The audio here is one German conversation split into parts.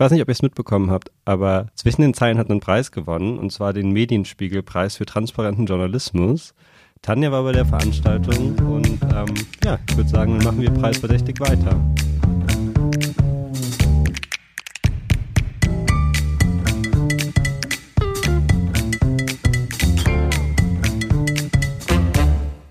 weiß nicht, ob ihr es mitbekommen habt, aber zwischen den Zeilen hat einen Preis gewonnen, und zwar den Medienspiegelpreis für transparenten Journalismus. Tanja war bei der Veranstaltung und ähm, ja, ich würde sagen, dann machen wir preisverdächtig weiter.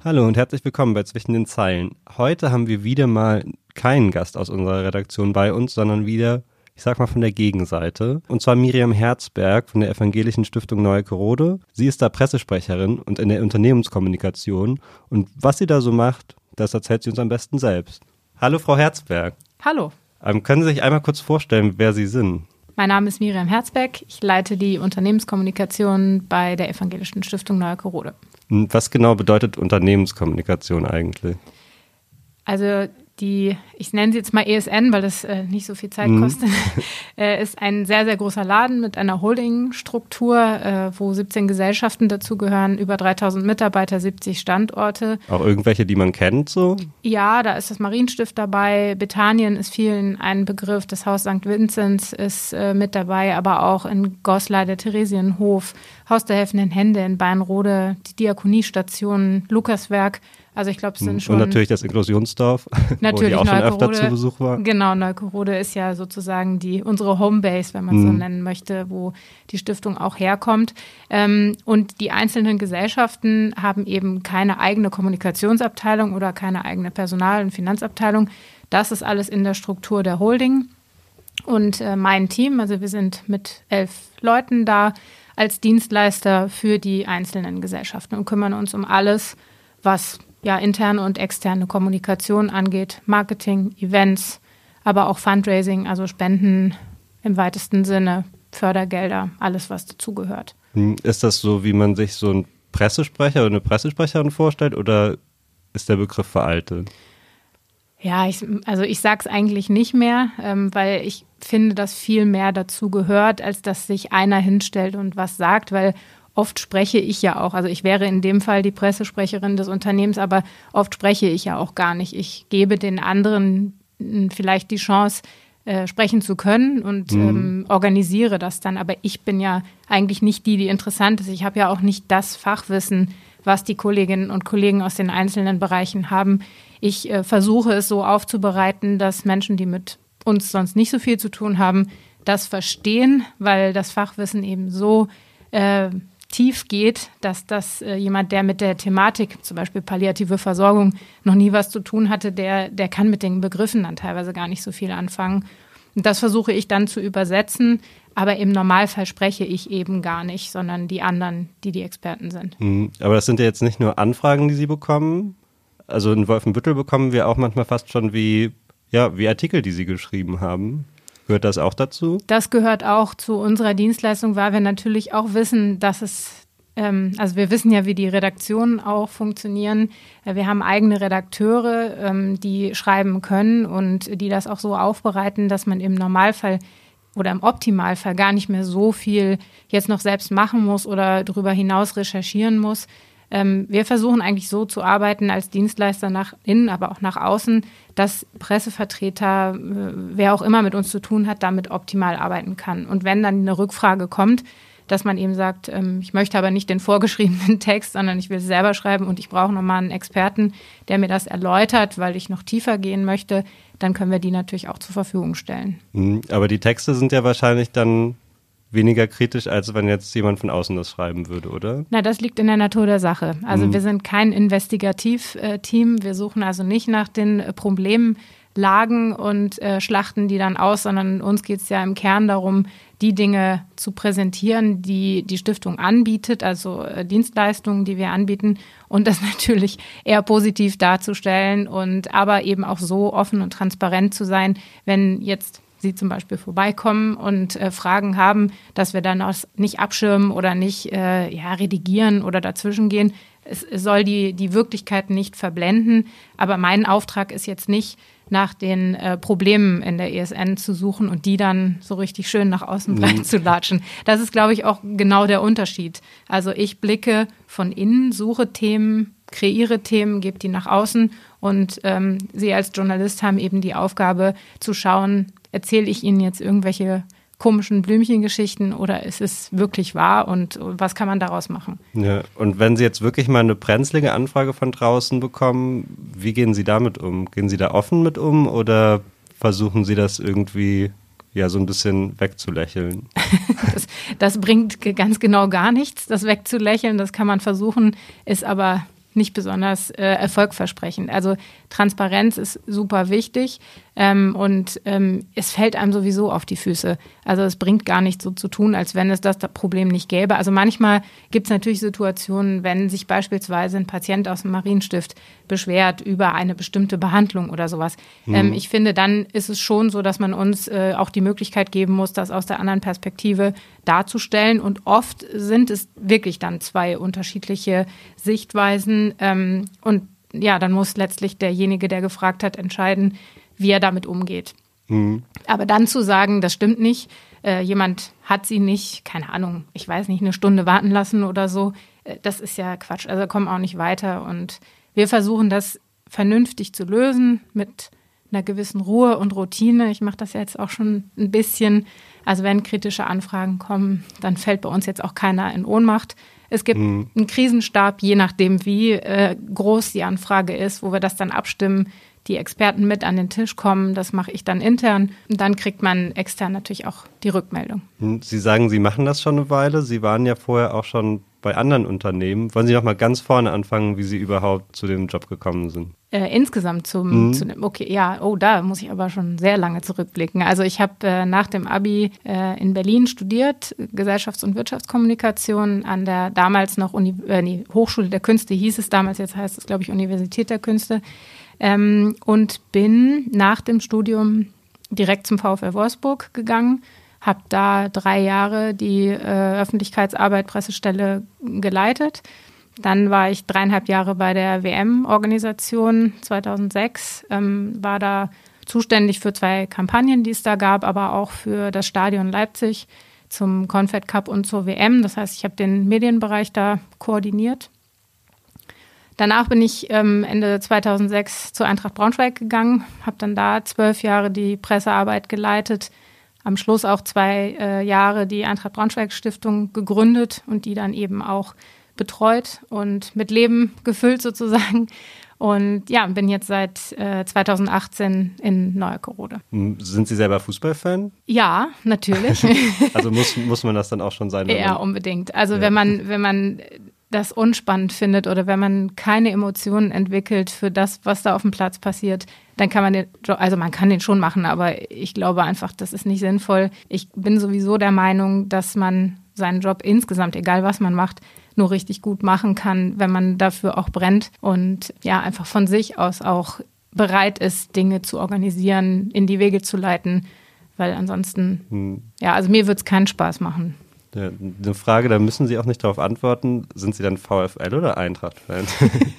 Hallo und herzlich willkommen bei Zwischen den Zeilen. Heute haben wir wieder mal keinen Gast aus unserer Redaktion bei uns, sondern wieder, ich sag mal, von der Gegenseite. Und zwar Miriam Herzberg von der Evangelischen Stiftung Neue Korode. Sie ist da Pressesprecherin und in der Unternehmenskommunikation. Und was sie da so macht, das erzählt sie uns am besten selbst. Hallo, Frau Herzberg. Hallo. Ähm, können Sie sich einmal kurz vorstellen, wer Sie sind? Mein Name ist Miriam Herzberg. Ich leite die Unternehmenskommunikation bei der Evangelischen Stiftung Neue Korode. Was genau bedeutet Unternehmenskommunikation eigentlich? Also die, ich nenne sie jetzt mal ESN, weil das äh, nicht so viel Zeit mhm. kostet, äh, ist ein sehr, sehr großer Laden mit einer Holdingstruktur, äh, wo 17 Gesellschaften dazugehören, über 3000 Mitarbeiter, 70 Standorte. Auch irgendwelche, die man kennt so? Ja, da ist das Marienstift dabei, Bethanien ist vielen ein Begriff, das Haus St. Vinzenz ist äh, mit dabei, aber auch in Goslar der Theresienhof, Haus der helfenden Hände in Beinrode, die Diakoniestation, Lukaswerk, also ich glaube, es sind schon. Und natürlich das Inklusionsdorf, natürlich wo die auch schon öfter zu Besuch war. Genau, Neukorode ist ja sozusagen die unsere Homebase, wenn man es mhm. so nennen möchte, wo die Stiftung auch herkommt. Ähm, und die einzelnen Gesellschaften haben eben keine eigene Kommunikationsabteilung oder keine eigene Personal- und Finanzabteilung. Das ist alles in der Struktur der Holding. Und äh, mein Team, also wir sind mit elf Leuten da als Dienstleister für die einzelnen Gesellschaften und kümmern uns um alles, was ja, interne und externe Kommunikation angeht, Marketing, Events, aber auch Fundraising, also Spenden im weitesten Sinne, Fördergelder, alles, was dazugehört. Hm, ist das so, wie man sich so einen Pressesprecher oder eine Pressesprecherin vorstellt oder ist der Begriff veraltet? Ja, ich, also ich sage es eigentlich nicht mehr, ähm, weil ich finde, dass viel mehr dazu gehört, als dass sich einer hinstellt und was sagt, weil oft spreche ich ja auch, also ich wäre in dem Fall die Pressesprecherin des Unternehmens, aber oft spreche ich ja auch gar nicht. Ich gebe den anderen hm, vielleicht die Chance, äh, sprechen zu können und mhm. ähm, organisiere das dann. Aber ich bin ja eigentlich nicht die, die interessant ist. Ich habe ja auch nicht das Fachwissen, was die Kolleginnen und Kollegen aus den einzelnen Bereichen haben. Ich äh, versuche es so aufzubereiten, dass Menschen, die mit uns sonst nicht so viel zu tun haben, das verstehen, weil das Fachwissen eben so äh, tief geht, dass das äh, jemand, der mit der Thematik, zum Beispiel palliative Versorgung, noch nie was zu tun hatte, der, der kann mit den Begriffen dann teilweise gar nicht so viel anfangen. Und das versuche ich dann zu übersetzen, aber im Normalfall spreche ich eben gar nicht, sondern die anderen, die die Experten sind. Mhm. Aber das sind ja jetzt nicht nur Anfragen, die Sie bekommen. Also in Wolfenbüttel bekommen wir auch manchmal fast schon wie, ja, wie Artikel, die Sie geschrieben haben. Gehört das auch dazu? Das gehört auch zu unserer Dienstleistung, weil wir natürlich auch wissen, dass es ähm, also wir wissen ja, wie die Redaktionen auch funktionieren. Äh, wir haben eigene Redakteure, ähm, die schreiben können und die das auch so aufbereiten, dass man im Normalfall oder im Optimalfall gar nicht mehr so viel jetzt noch selbst machen muss oder darüber hinaus recherchieren muss. Ähm, wir versuchen eigentlich so zu arbeiten als Dienstleister nach innen, aber auch nach außen, dass Pressevertreter, äh, wer auch immer mit uns zu tun hat, damit optimal arbeiten kann. Und wenn dann eine Rückfrage kommt, dass man eben sagt, ähm, ich möchte aber nicht den vorgeschriebenen Text, sondern ich will es selber schreiben und ich brauche nochmal einen Experten, der mir das erläutert, weil ich noch tiefer gehen möchte, dann können wir die natürlich auch zur Verfügung stellen. Mhm, aber die Texte sind ja wahrscheinlich dann weniger kritisch, als wenn jetzt jemand von außen das schreiben würde, oder? Na, das liegt in der Natur der Sache. Also mhm. wir sind kein Investigativteam. Wir suchen also nicht nach den Problemlagen und äh, schlachten die dann aus, sondern uns geht es ja im Kern darum, die Dinge zu präsentieren, die die Stiftung anbietet, also äh, Dienstleistungen, die wir anbieten und das natürlich eher positiv darzustellen und aber eben auch so offen und transparent zu sein, wenn jetzt Sie zum Beispiel vorbeikommen und äh, Fragen haben, dass wir dann auch nicht abschirmen oder nicht äh, ja, redigieren oder dazwischen gehen. Es, es soll die, die Wirklichkeit nicht verblenden. Aber mein Auftrag ist jetzt nicht, nach den äh, Problemen in der ESN zu suchen und die dann so richtig schön nach außen mhm. breit zu latschen. Das ist, glaube ich, auch genau der Unterschied. Also ich blicke von innen, suche Themen, kreiere Themen, gebe die nach außen und ähm, Sie als Journalist haben eben die Aufgabe zu schauen, erzähle ich Ihnen jetzt irgendwelche komischen Blümchengeschichten oder ist es wirklich wahr und was kann man daraus machen? Ja, und wenn Sie jetzt wirklich mal eine brenzlige Anfrage von draußen bekommen, wie gehen Sie damit um? Gehen Sie da offen mit um oder versuchen Sie das irgendwie ja so ein bisschen wegzulächeln? das, das bringt ganz genau gar nichts, das wegzulächeln. Das kann man versuchen, ist aber nicht besonders äh, erfolgversprechend. Also Transparenz ist super wichtig ähm, und ähm, es fällt einem sowieso auf die Füße. Also es bringt gar nichts so zu tun, als wenn es das Problem nicht gäbe. Also manchmal gibt es natürlich Situationen, wenn sich beispielsweise ein Patient aus dem Marienstift beschwert über eine bestimmte Behandlung oder sowas. Mhm. Ähm, ich finde, dann ist es schon so, dass man uns äh, auch die Möglichkeit geben muss, das aus der anderen Perspektive darzustellen. Und oft sind es wirklich dann zwei unterschiedliche Sichtweisen. Ähm, und ja, dann muss letztlich derjenige, der gefragt hat, entscheiden, wie er damit umgeht. Mhm. Aber dann zu sagen, das stimmt nicht, äh, jemand hat sie nicht, keine Ahnung, ich weiß nicht, eine Stunde warten lassen oder so, äh, das ist ja Quatsch. Also kommen auch nicht weiter. Und wir versuchen das vernünftig zu lösen mit einer gewissen Ruhe und Routine. Ich mache das jetzt auch schon ein bisschen. Also wenn kritische Anfragen kommen, dann fällt bei uns jetzt auch keiner in Ohnmacht. Es gibt mhm. einen Krisenstab, je nachdem, wie äh, groß die Anfrage ist, wo wir das dann abstimmen, die Experten mit an den Tisch kommen. Das mache ich dann intern. Und dann kriegt man extern natürlich auch die Rückmeldung. Hm, Sie sagen, Sie machen das schon eine Weile. Sie waren ja vorher auch schon bei anderen Unternehmen. Wollen Sie noch mal ganz vorne anfangen, wie Sie überhaupt zu dem Job gekommen sind? Äh, insgesamt zum, mhm. zu dem, okay, ja, oh, da muss ich aber schon sehr lange zurückblicken. Also ich habe äh, nach dem Abi äh, in Berlin studiert, Gesellschafts- und Wirtschaftskommunikation an der damals noch Uni äh, nee, Hochschule der Künste hieß es damals, jetzt heißt es, glaube ich, Universität der Künste. Ähm, und bin nach dem Studium direkt zum VfL Wolfsburg gegangen habe da drei Jahre die äh, Öffentlichkeitsarbeit, Pressestelle geleitet. Dann war ich dreieinhalb Jahre bei der WM-Organisation 2006, ähm, war da zuständig für zwei Kampagnen, die es da gab, aber auch für das Stadion Leipzig zum Confed Cup und zur WM. Das heißt, ich habe den Medienbereich da koordiniert. Danach bin ich ähm, Ende 2006 zur Eintracht Braunschweig gegangen, habe dann da zwölf Jahre die Pressearbeit geleitet, am Schluss auch zwei äh, Jahre die Eintracht Braunschweig Stiftung gegründet und die dann eben auch betreut und mit Leben gefüllt sozusagen. Und ja, bin jetzt seit äh, 2018 in Neuerkorode. Hm, sind Sie selber Fußballfan? Ja, natürlich. also muss, muss man das dann auch schon sein? Ja, unbedingt. Also ja. wenn man, wenn man das unspannend findet oder wenn man keine Emotionen entwickelt für das, was da auf dem Platz passiert, dann kann man den, also man kann den schon machen, aber ich glaube einfach, das ist nicht sinnvoll. Ich bin sowieso der Meinung, dass man seinen Job insgesamt, egal was man macht, nur richtig gut machen kann, wenn man dafür auch brennt und ja, einfach von sich aus auch bereit ist, Dinge zu organisieren, in die Wege zu leiten, weil ansonsten, hm. ja, also mir wird es keinen Spaß machen. Eine Frage, da müssen Sie auch nicht darauf antworten. Sind Sie dann VfL oder Eintracht-Fan?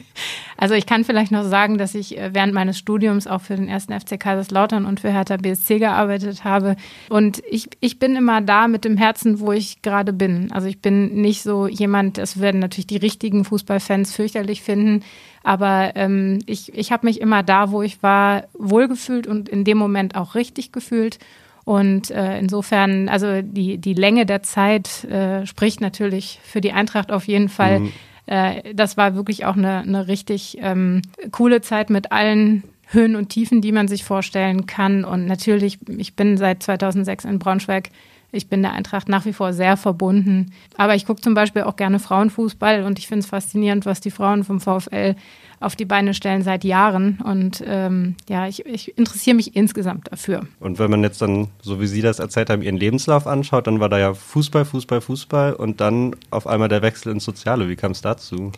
also ich kann vielleicht noch sagen, dass ich äh, während meines Studiums auch für den ersten FC Kaiserslautern und für Hertha BSC gearbeitet habe. Und ich, ich bin immer da mit dem Herzen, wo ich gerade bin. Also ich bin nicht so jemand, das werden natürlich die richtigen Fußballfans fürchterlich finden, aber ähm, ich, ich habe mich immer da, wo ich war, wohlgefühlt und in dem Moment auch richtig gefühlt. Und äh, insofern, also die, die Länge der Zeit äh, spricht natürlich für die Eintracht auf jeden Fall. Mhm. Äh, das war wirklich auch eine, eine richtig ähm, coole Zeit mit allen Höhen und Tiefen, die man sich vorstellen kann. Und natürlich, ich bin seit 2006 in Braunschweig. Ich bin der Eintracht nach wie vor sehr verbunden. Aber ich gucke zum Beispiel auch gerne Frauenfußball und ich finde es faszinierend, was die Frauen vom VfL auf die Beine stellen seit Jahren. Und ähm, ja, ich, ich interessiere mich insgesamt dafür. Und wenn man jetzt dann, so wie Sie das erzählt haben, Ihren Lebenslauf anschaut, dann war da ja Fußball, Fußball, Fußball und dann auf einmal der Wechsel ins Soziale. Wie kam es dazu?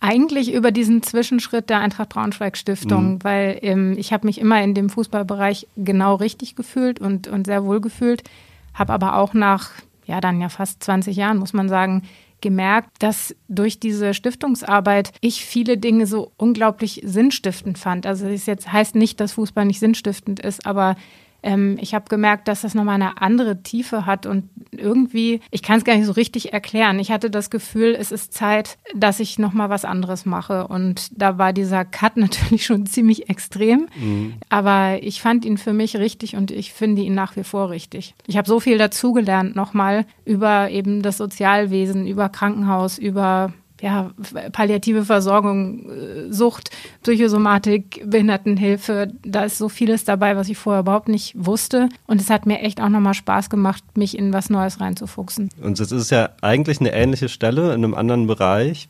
Eigentlich über diesen Zwischenschritt der Eintracht Braunschweig Stiftung, mhm. weil ähm, ich habe mich immer in dem Fußballbereich genau richtig gefühlt und, und sehr wohl gefühlt, habe aber auch nach, ja dann ja fast 20 Jahren, muss man sagen, gemerkt, dass durch diese Stiftungsarbeit ich viele Dinge so unglaublich sinnstiftend fand. Also es jetzt heißt nicht, dass Fußball nicht sinnstiftend ist, aber ähm, ich habe gemerkt, dass das nochmal eine andere Tiefe hat und irgendwie, ich kann es gar nicht so richtig erklären. Ich hatte das Gefühl, es ist Zeit, dass ich nochmal was anderes mache. Und da war dieser Cut natürlich schon ziemlich extrem, mhm. aber ich fand ihn für mich richtig und ich finde ihn nach wie vor richtig. Ich habe so viel dazugelernt nochmal über eben das Sozialwesen, über Krankenhaus, über ja, palliative Versorgung, äh, Sucht, Psychosomatik, Behindertenhilfe, da ist so vieles dabei, was ich vorher überhaupt nicht wusste. Und es hat mir echt auch nochmal Spaß gemacht, mich in was Neues reinzufuchsen. Und es ist ja eigentlich eine ähnliche Stelle in einem anderen Bereich.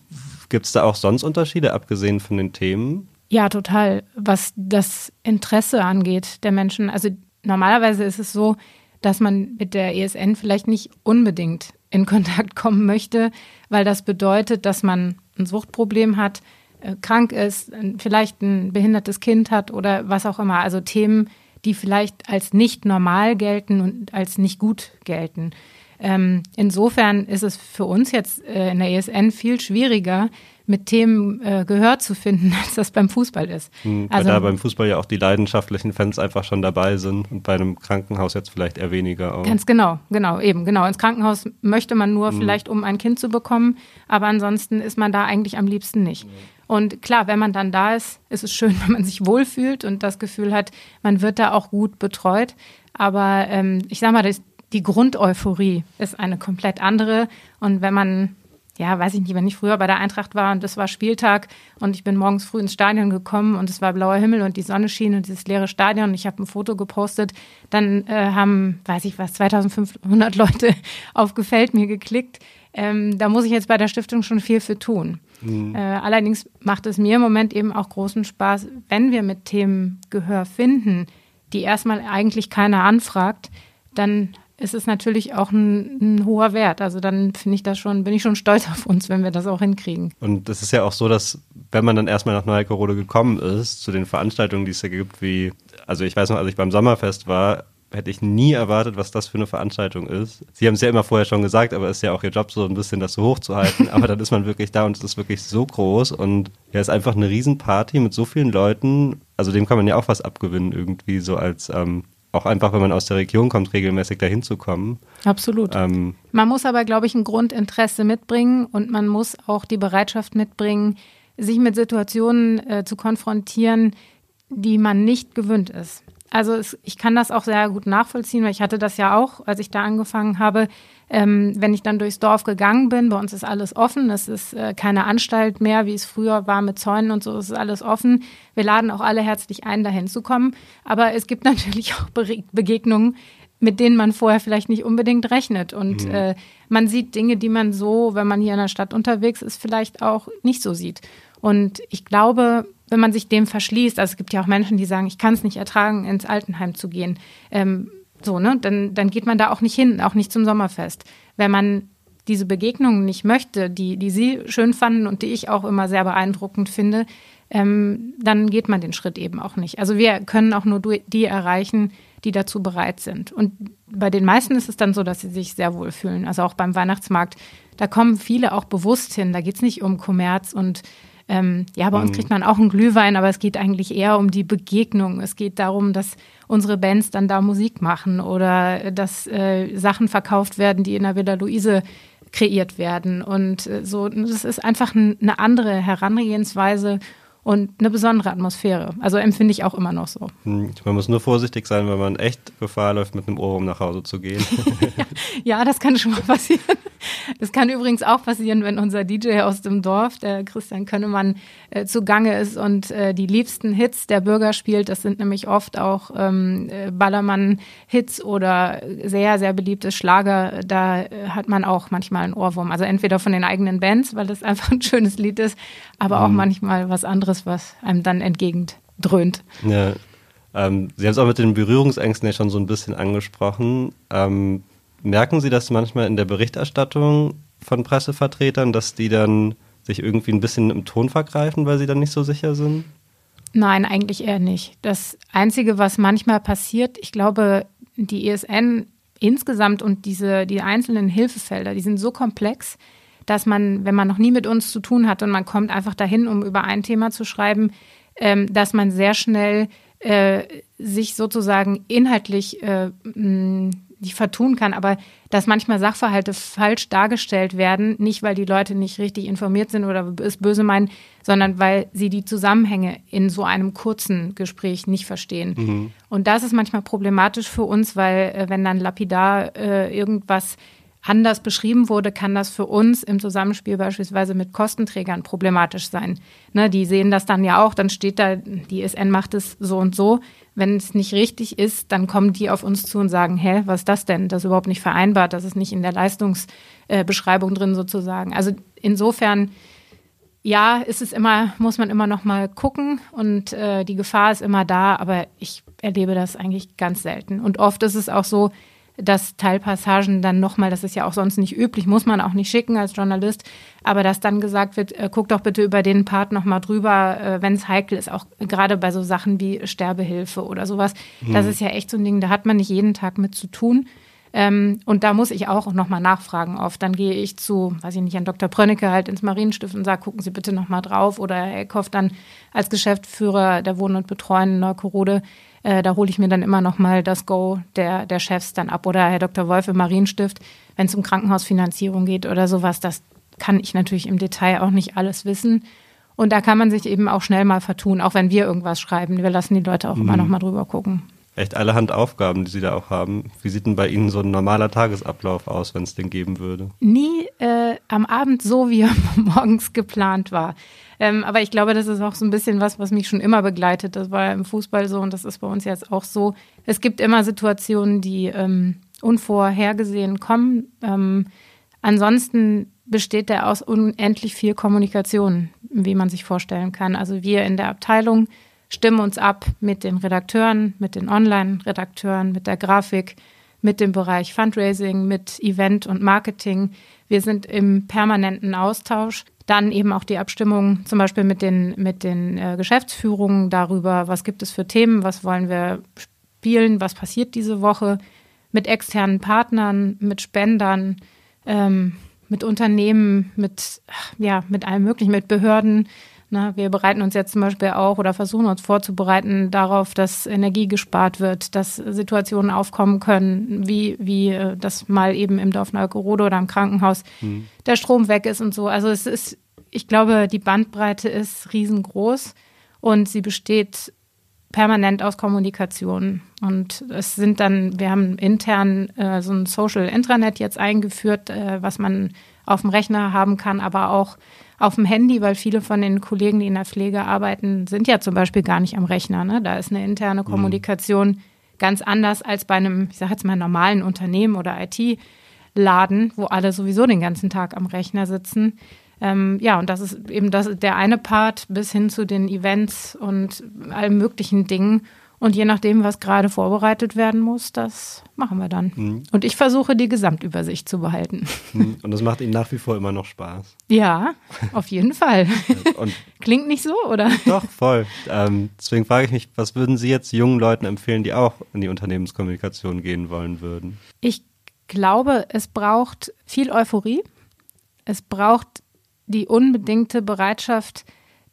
Gibt es da auch sonst Unterschiede, abgesehen von den Themen? Ja, total. Was das Interesse angeht der Menschen. Also normalerweise ist es so, dass man mit der ESN vielleicht nicht unbedingt in Kontakt kommen möchte, weil das bedeutet, dass man ein Suchtproblem hat, äh, krank ist, vielleicht ein behindertes Kind hat oder was auch immer. Also Themen, die vielleicht als nicht normal gelten und als nicht gut gelten. Ähm, insofern ist es für uns jetzt äh, in der ESN viel schwieriger, mit Themen äh, Gehör zu finden, als das beim Fußball ist. Mhm, weil also, da beim Fußball ja auch die leidenschaftlichen Fans einfach schon dabei sind und bei einem Krankenhaus jetzt vielleicht eher weniger auch. Ganz genau, genau, eben, genau. Ins Krankenhaus möchte man nur mhm. vielleicht, um ein Kind zu bekommen, aber ansonsten ist man da eigentlich am liebsten nicht. Mhm. Und klar, wenn man dann da ist, ist es schön, wenn man sich wohlfühlt und das Gefühl hat, man wird da auch gut betreut. Aber ähm, ich sag mal, das, die Grundeuphorie ist eine komplett andere. Und wenn man ja, weiß ich nicht, wenn ich früher bei der Eintracht war und es war Spieltag und ich bin morgens früh ins Stadion gekommen und es war blauer Himmel und die Sonne schien und dieses leere Stadion und ich habe ein Foto gepostet, dann äh, haben, weiß ich was, 2500 Leute auf Gefällt mir geklickt. Ähm, da muss ich jetzt bei der Stiftung schon viel für tun. Mhm. Äh, allerdings macht es mir im Moment eben auch großen Spaß, wenn wir mit Themen Gehör finden, die erstmal eigentlich keiner anfragt, dann ist es natürlich auch ein, ein hoher Wert. Also dann finde ich das schon, bin ich schon stolz auf uns, wenn wir das auch hinkriegen. Und es ist ja auch so, dass wenn man dann erstmal nach Neuerkorode gekommen ist, zu den Veranstaltungen, die es da gibt, wie, also ich weiß noch, als ich beim Sommerfest war, hätte ich nie erwartet, was das für eine Veranstaltung ist. Sie haben es ja immer vorher schon gesagt, aber es ist ja auch ihr Job, so ein bisschen das so hochzuhalten. aber dann ist man wirklich da und es ist wirklich so groß und ja, es ist einfach eine Riesenparty mit so vielen Leuten. Also dem kann man ja auch was abgewinnen, irgendwie so als ähm, auch einfach, wenn man aus der Region kommt, regelmäßig dahin zu kommen. Absolut. Ähm, man muss aber, glaube ich, ein Grundinteresse mitbringen und man muss auch die Bereitschaft mitbringen, sich mit Situationen äh, zu konfrontieren, die man nicht gewöhnt ist. Also es, ich kann das auch sehr gut nachvollziehen, weil ich hatte das ja auch, als ich da angefangen habe. Ähm, wenn ich dann durchs Dorf gegangen bin, bei uns ist alles offen, es ist äh, keine Anstalt mehr, wie es früher war mit Zäunen und so, es ist alles offen. Wir laden auch alle herzlich ein, dahin zu kommen. Aber es gibt natürlich auch Be Begegnungen, mit denen man vorher vielleicht nicht unbedingt rechnet. Und mhm. äh, man sieht Dinge, die man so, wenn man hier in der Stadt unterwegs ist, vielleicht auch nicht so sieht. Und ich glaube, wenn man sich dem verschließt, also es gibt ja auch Menschen, die sagen, ich kann es nicht ertragen, ins Altenheim zu gehen, ähm, so, ne, dann, dann geht man da auch nicht hin, auch nicht zum Sommerfest. Wenn man diese Begegnungen nicht möchte, die, die Sie schön fanden und die ich auch immer sehr beeindruckend finde, ähm, dann geht man den Schritt eben auch nicht. Also wir können auch nur die erreichen, die dazu bereit sind. Und bei den meisten ist es dann so, dass sie sich sehr wohl fühlen. Also auch beim Weihnachtsmarkt, da kommen viele auch bewusst hin. Da geht es nicht um Kommerz und ähm, ja, bei uns mhm. kriegt man auch einen Glühwein, aber es geht eigentlich eher um die Begegnung. Es geht darum, dass unsere Bands dann da Musik machen oder dass äh, Sachen verkauft werden, die in der Villa Luise kreiert werden. Und äh, so, das ist einfach eine andere Herangehensweise und eine besondere Atmosphäre. Also empfinde ich auch immer noch so. Hm, man muss nur vorsichtig sein, wenn man echt Gefahr läuft, mit einem Ohrwurm nach Hause zu gehen. ja, das kann schon mal passieren. Das kann übrigens auch passieren, wenn unser DJ aus dem Dorf, der Christian Könnemann, äh, zugange ist und äh, die liebsten Hits der Bürger spielt. Das sind nämlich oft auch ähm, äh, Ballermann-Hits oder sehr, sehr beliebte Schlager. Da äh, hat man auch manchmal einen Ohrwurm. Also entweder von den eigenen Bands, weil das einfach ein schönes Lied ist, aber auch mhm. manchmal was anderes, was einem dann entgegendröhnt. Ja. Ähm, Sie haben es auch mit den Berührungsängsten ja schon so ein bisschen angesprochen. Ähm, merken Sie das manchmal in der Berichterstattung von Pressevertretern, dass die dann sich irgendwie ein bisschen im Ton vergreifen, weil sie dann nicht so sicher sind? Nein, eigentlich eher nicht. Das Einzige, was manchmal passiert, ich glaube, die ESN insgesamt und diese, die einzelnen Hilfefelder, die sind so komplex, dass man, wenn man noch nie mit uns zu tun hat und man kommt einfach dahin, um über ein Thema zu schreiben, ähm, dass man sehr schnell äh, sich sozusagen inhaltlich äh, nicht vertun kann, aber dass manchmal Sachverhalte falsch dargestellt werden, nicht weil die Leute nicht richtig informiert sind oder es böse meinen, sondern weil sie die Zusammenhänge in so einem kurzen Gespräch nicht verstehen. Mhm. Und das ist manchmal problematisch für uns, weil äh, wenn dann lapidar äh, irgendwas anders beschrieben wurde, kann das für uns im Zusammenspiel beispielsweise mit Kostenträgern problematisch sein. Ne, die sehen das dann ja auch, dann steht da, die SN macht es so und so. Wenn es nicht richtig ist, dann kommen die auf uns zu und sagen, hä, was ist das denn? Das ist überhaupt nicht vereinbart, das ist nicht in der Leistungsbeschreibung drin sozusagen. Also insofern, ja, ist es immer, muss man immer noch mal gucken und äh, die Gefahr ist immer da, aber ich erlebe das eigentlich ganz selten. Und oft ist es auch so, dass Teilpassagen dann nochmal, das ist ja auch sonst nicht üblich, muss man auch nicht schicken als Journalist, aber dass dann gesagt wird, äh, guck doch bitte über den Part nochmal drüber, äh, wenn es heikel ist, auch gerade bei so Sachen wie Sterbehilfe oder sowas. Hm. Das ist ja echt so ein Ding, da hat man nicht jeden Tag mit zu tun. Ähm, und da muss ich auch nochmal nachfragen oft. Dann gehe ich zu, weiß ich nicht, an Dr. Prönnecke halt ins Marienstift und sage, gucken Sie bitte nochmal drauf. Oder Herr Eckhoff dann als Geschäftsführer der Wohnen und Betreuen in Neukorode, äh, da hole ich mir dann immer noch mal das Go der, der Chefs dann ab. Oder Herr Dr. Wolf im Marienstift, wenn es um Krankenhausfinanzierung geht oder sowas. Das kann ich natürlich im Detail auch nicht alles wissen. Und da kann man sich eben auch schnell mal vertun, auch wenn wir irgendwas schreiben. Wir lassen die Leute auch mhm. immer noch mal drüber gucken. Echt allerhand Aufgaben, die Sie da auch haben. Wie sieht denn bei Ihnen so ein normaler Tagesablauf aus, wenn es den geben würde? Nie äh, am Abend so, wie er morgens geplant war. Ähm, aber ich glaube, das ist auch so ein bisschen was, was mich schon immer begleitet. Das war im Fußball so und das ist bei uns jetzt auch so. Es gibt immer Situationen, die ähm, unvorhergesehen kommen. Ähm, ansonsten besteht der aus unendlich viel Kommunikation, wie man sich vorstellen kann. Also wir in der Abteilung stimmen uns ab mit den Redakteuren, mit den Online-Redakteuren, mit der Grafik, mit dem Bereich Fundraising, mit Event und Marketing. Wir sind im permanenten Austausch. Dann eben auch die Abstimmung zum Beispiel mit den, mit den äh, Geschäftsführungen darüber, was gibt es für Themen, was wollen wir spielen, was passiert diese Woche, mit externen Partnern, mit Spendern, ähm, mit Unternehmen, mit, ja, mit allem Möglichen, mit Behörden. Na, wir bereiten uns jetzt zum Beispiel auch oder versuchen uns vorzubereiten darauf, dass Energie gespart wird, dass Situationen aufkommen können, wie, wie äh, das mal eben im Dorf Neugerode oder im Krankenhaus mhm. der Strom weg ist und so. Also es ist, ich glaube, die Bandbreite ist riesengroß und sie besteht permanent aus Kommunikation. Und es sind dann, wir haben intern äh, so ein Social Intranet jetzt eingeführt, äh, was man auf dem Rechner haben kann, aber auch auf dem Handy, weil viele von den Kollegen, die in der Pflege arbeiten, sind ja zum Beispiel gar nicht am Rechner. Ne? Da ist eine interne mhm. Kommunikation mhm. ganz anders als bei einem, ich sage jetzt mal, normalen Unternehmen oder IT-Laden, wo alle sowieso den ganzen Tag am Rechner sitzen. Ähm, ja, und das ist eben das, der eine Part bis hin zu den Events und allen möglichen Dingen. Und je nachdem, was gerade vorbereitet werden muss, das machen wir dann. Mhm. Und ich versuche, die Gesamtübersicht zu behalten. Mhm. Und das macht Ihnen nach wie vor immer noch Spaß. Ja, auf jeden Fall. Und Klingt nicht so, oder? Doch, voll. Ähm, deswegen frage ich mich, was würden Sie jetzt jungen Leuten empfehlen, die auch in die Unternehmenskommunikation gehen wollen würden? Ich glaube, es braucht viel Euphorie. Es braucht die unbedingte Bereitschaft,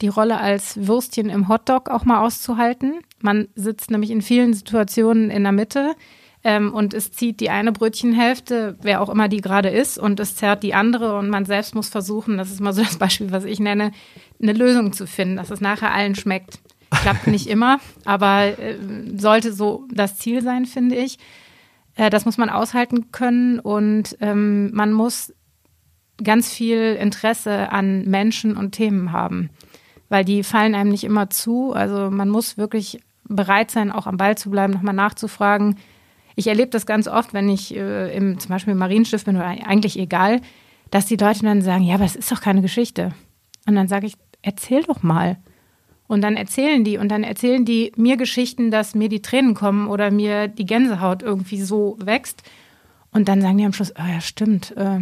die Rolle als Würstchen im Hotdog auch mal auszuhalten. Man sitzt nämlich in vielen Situationen in der Mitte ähm, und es zieht die eine Brötchenhälfte, wer auch immer die gerade ist, und es zerrt die andere und man selbst muss versuchen, das ist mal so das Beispiel, was ich nenne, eine Lösung zu finden, dass es nachher allen schmeckt. Klappt nicht immer, aber äh, sollte so das Ziel sein, finde ich. Äh, das muss man aushalten können und ähm, man muss ganz viel Interesse an Menschen und Themen haben, weil die fallen einem nicht immer zu. Also man muss wirklich bereit sein, auch am Ball zu bleiben, nochmal nachzufragen. Ich erlebe das ganz oft, wenn ich äh, im, zum Beispiel im Marienschiff bin oder eigentlich egal, dass die Leute dann sagen, ja, aber es ist doch keine Geschichte. Und dann sage ich, erzähl doch mal. Und dann erzählen die und dann erzählen die mir Geschichten, dass mir die Tränen kommen oder mir die Gänsehaut irgendwie so wächst. Und dann sagen die am Schluss, oh ja, stimmt, äh,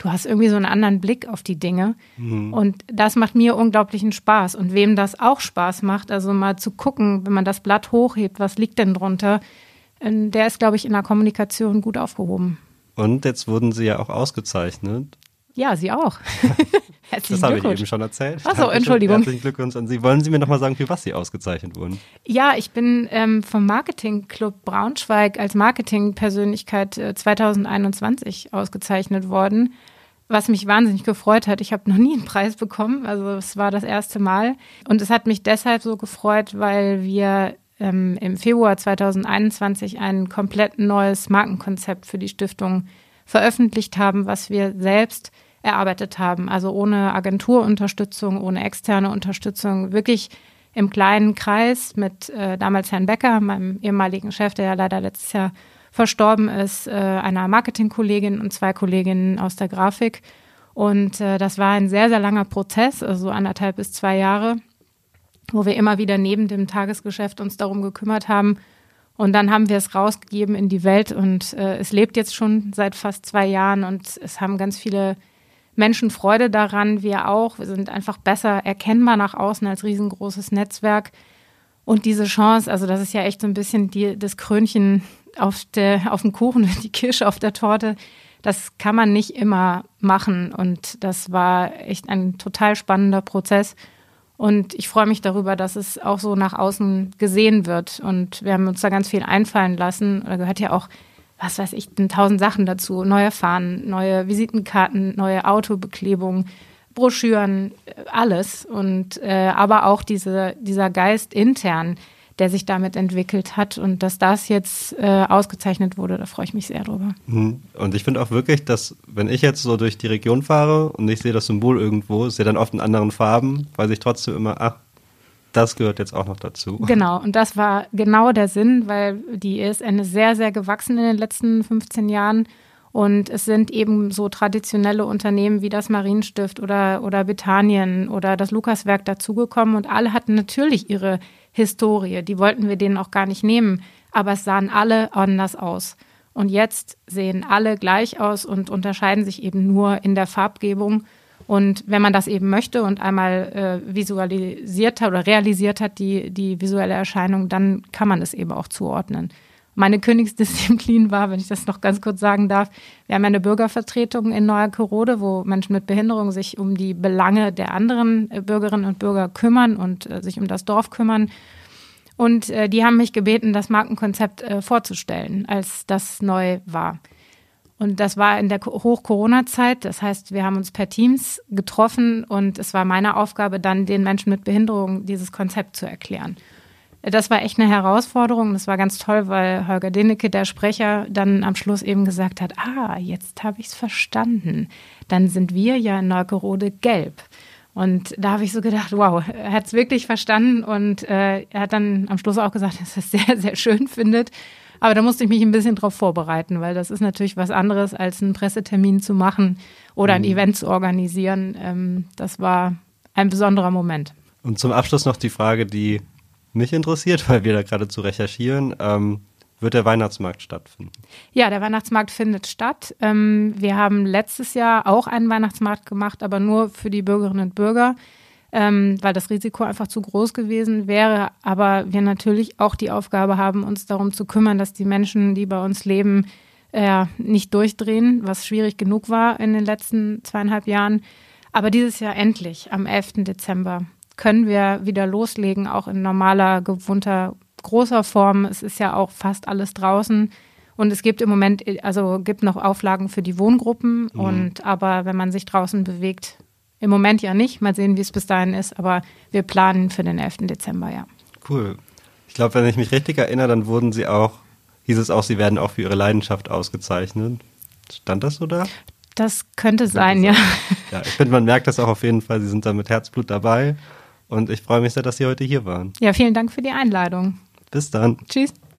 du hast irgendwie so einen anderen Blick auf die Dinge. Mhm. Und das macht mir unglaublichen Spaß. Und wem das auch Spaß macht, also mal zu gucken, wenn man das Blatt hochhebt, was liegt denn drunter, äh, der ist, glaube ich, in der Kommunikation gut aufgehoben. Und jetzt wurden Sie ja auch ausgezeichnet. Ja, Sie auch. Herzlichen das habe ich eben schon erzählt. Achso, Entschuldigung. Herzlichen Glückwunsch an Sie. Wollen Sie mir nochmal sagen, für was Sie ausgezeichnet wurden? Ja, ich bin ähm, vom Marketingclub Braunschweig als Marketingpersönlichkeit äh, 2021 ausgezeichnet worden, was mich wahnsinnig gefreut hat. Ich habe noch nie einen Preis bekommen, also es war das erste Mal. Und es hat mich deshalb so gefreut, weil wir ähm, im Februar 2021 ein komplett neues Markenkonzept für die Stiftung veröffentlicht haben, was wir selbst erarbeitet haben. Also ohne Agenturunterstützung, ohne externe Unterstützung, wirklich im kleinen Kreis mit äh, damals Herrn Becker, meinem ehemaligen Chef, der ja leider letztes Jahr verstorben ist, äh, einer Marketingkollegin und zwei Kolleginnen aus der Grafik. Und äh, das war ein sehr, sehr langer Prozess, also anderthalb bis zwei Jahre, wo wir immer wieder neben dem Tagesgeschäft uns darum gekümmert haben, und dann haben wir es rausgegeben in die Welt und äh, es lebt jetzt schon seit fast zwei Jahren und es haben ganz viele Menschen Freude daran, wir auch. Wir sind einfach besser erkennbar nach außen als riesengroßes Netzwerk. Und diese Chance, also das ist ja echt so ein bisschen die, das Krönchen auf, der, auf dem Kuchen, die Kirsche auf der Torte. Das kann man nicht immer machen. Und das war echt ein total spannender Prozess. Und ich freue mich darüber, dass es auch so nach außen gesehen wird. Und wir haben uns da ganz viel einfallen lassen. Da gehört ja auch, was weiß ich, tausend Sachen dazu. Neue Fahnen, neue Visitenkarten, neue Autobeklebung, Broschüren, alles. Und äh, aber auch diese, dieser Geist intern, der sich damit entwickelt hat. Und dass das jetzt äh, ausgezeichnet wurde, da freue ich mich sehr drüber. Mhm. Und ich finde auch wirklich, dass wenn ich jetzt so durch die Region fahre und ich sehe das Symbol irgendwo, ja dann oft in anderen Farben, weiß ich trotzdem immer, ach, das gehört jetzt auch noch dazu. Genau, und das war genau der Sinn, weil die ESN ist sehr, sehr gewachsen in den letzten 15 Jahren. Und es sind eben so traditionelle Unternehmen wie das Marienstift oder, oder Bethanien oder das Lukaswerk dazugekommen und alle hatten natürlich ihre Historie. Die wollten wir denen auch gar nicht nehmen, aber es sahen alle anders aus. Und jetzt sehen alle gleich aus und unterscheiden sich eben nur in der Farbgebung. Und wenn man das eben möchte und einmal äh, visualisiert hat oder realisiert hat, die, die visuelle Erscheinung, dann kann man es eben auch zuordnen. Meine Königsdisziplin war, wenn ich das noch ganz kurz sagen darf, wir haben eine Bürgervertretung in Neuerkerode, wo Menschen mit Behinderung sich um die Belange der anderen äh, Bürgerinnen und Bürger kümmern und äh, sich um das Dorf kümmern. Und äh, die haben mich gebeten, das Markenkonzept äh, vorzustellen, als das neu war. Und das war in der Hoch-Corona-Zeit. Das heißt, wir haben uns per Teams getroffen und es war meine Aufgabe, dann den Menschen mit Behinderung dieses Konzept zu erklären. Das war echt eine Herausforderung. Das war ganz toll, weil Holger Denecke, der Sprecher, dann am Schluss eben gesagt hat, ah, jetzt habe ich es verstanden. Dann sind wir ja in Neugerode gelb. Und da habe ich so gedacht, wow, er hat es wirklich verstanden und äh, er hat dann am Schluss auch gesagt, dass er es sehr, sehr schön findet. Aber da musste ich mich ein bisschen drauf vorbereiten, weil das ist natürlich was anderes, als einen Pressetermin zu machen oder ein mhm. Event zu organisieren. Ähm, das war ein besonderer Moment. Und zum Abschluss noch die Frage, die mich interessiert, weil wir da gerade zu recherchieren. Ähm, wird der Weihnachtsmarkt stattfinden? Ja, der Weihnachtsmarkt findet statt. Ähm, wir haben letztes Jahr auch einen Weihnachtsmarkt gemacht, aber nur für die Bürgerinnen und Bürger, ähm, weil das Risiko einfach zu groß gewesen wäre. Aber wir natürlich auch die Aufgabe haben, uns darum zu kümmern, dass die Menschen, die bei uns leben, äh, nicht durchdrehen, was schwierig genug war in den letzten zweieinhalb Jahren. Aber dieses Jahr endlich, am 11. Dezember, können wir wieder loslegen, auch in normaler, gewohnter, großer Form. Es ist ja auch fast alles draußen. Und es gibt im Moment, also gibt noch Auflagen für die Wohngruppen. Mhm. Und aber wenn man sich draußen bewegt, im Moment ja nicht. Mal sehen, wie es bis dahin ist. Aber wir planen für den 11. Dezember, ja. Cool. Ich glaube, wenn ich mich richtig erinnere, dann wurden sie auch, hieß es auch, sie werden auch für ihre Leidenschaft ausgezeichnet. Stand das so da? Das könnte sein, ja. Ja, ich finde, man merkt das auch auf jeden Fall. Sie sind da mit Herzblut dabei. Und ich freue mich sehr, dass Sie heute hier waren. Ja, vielen Dank für die Einladung. Bis dann. Tschüss.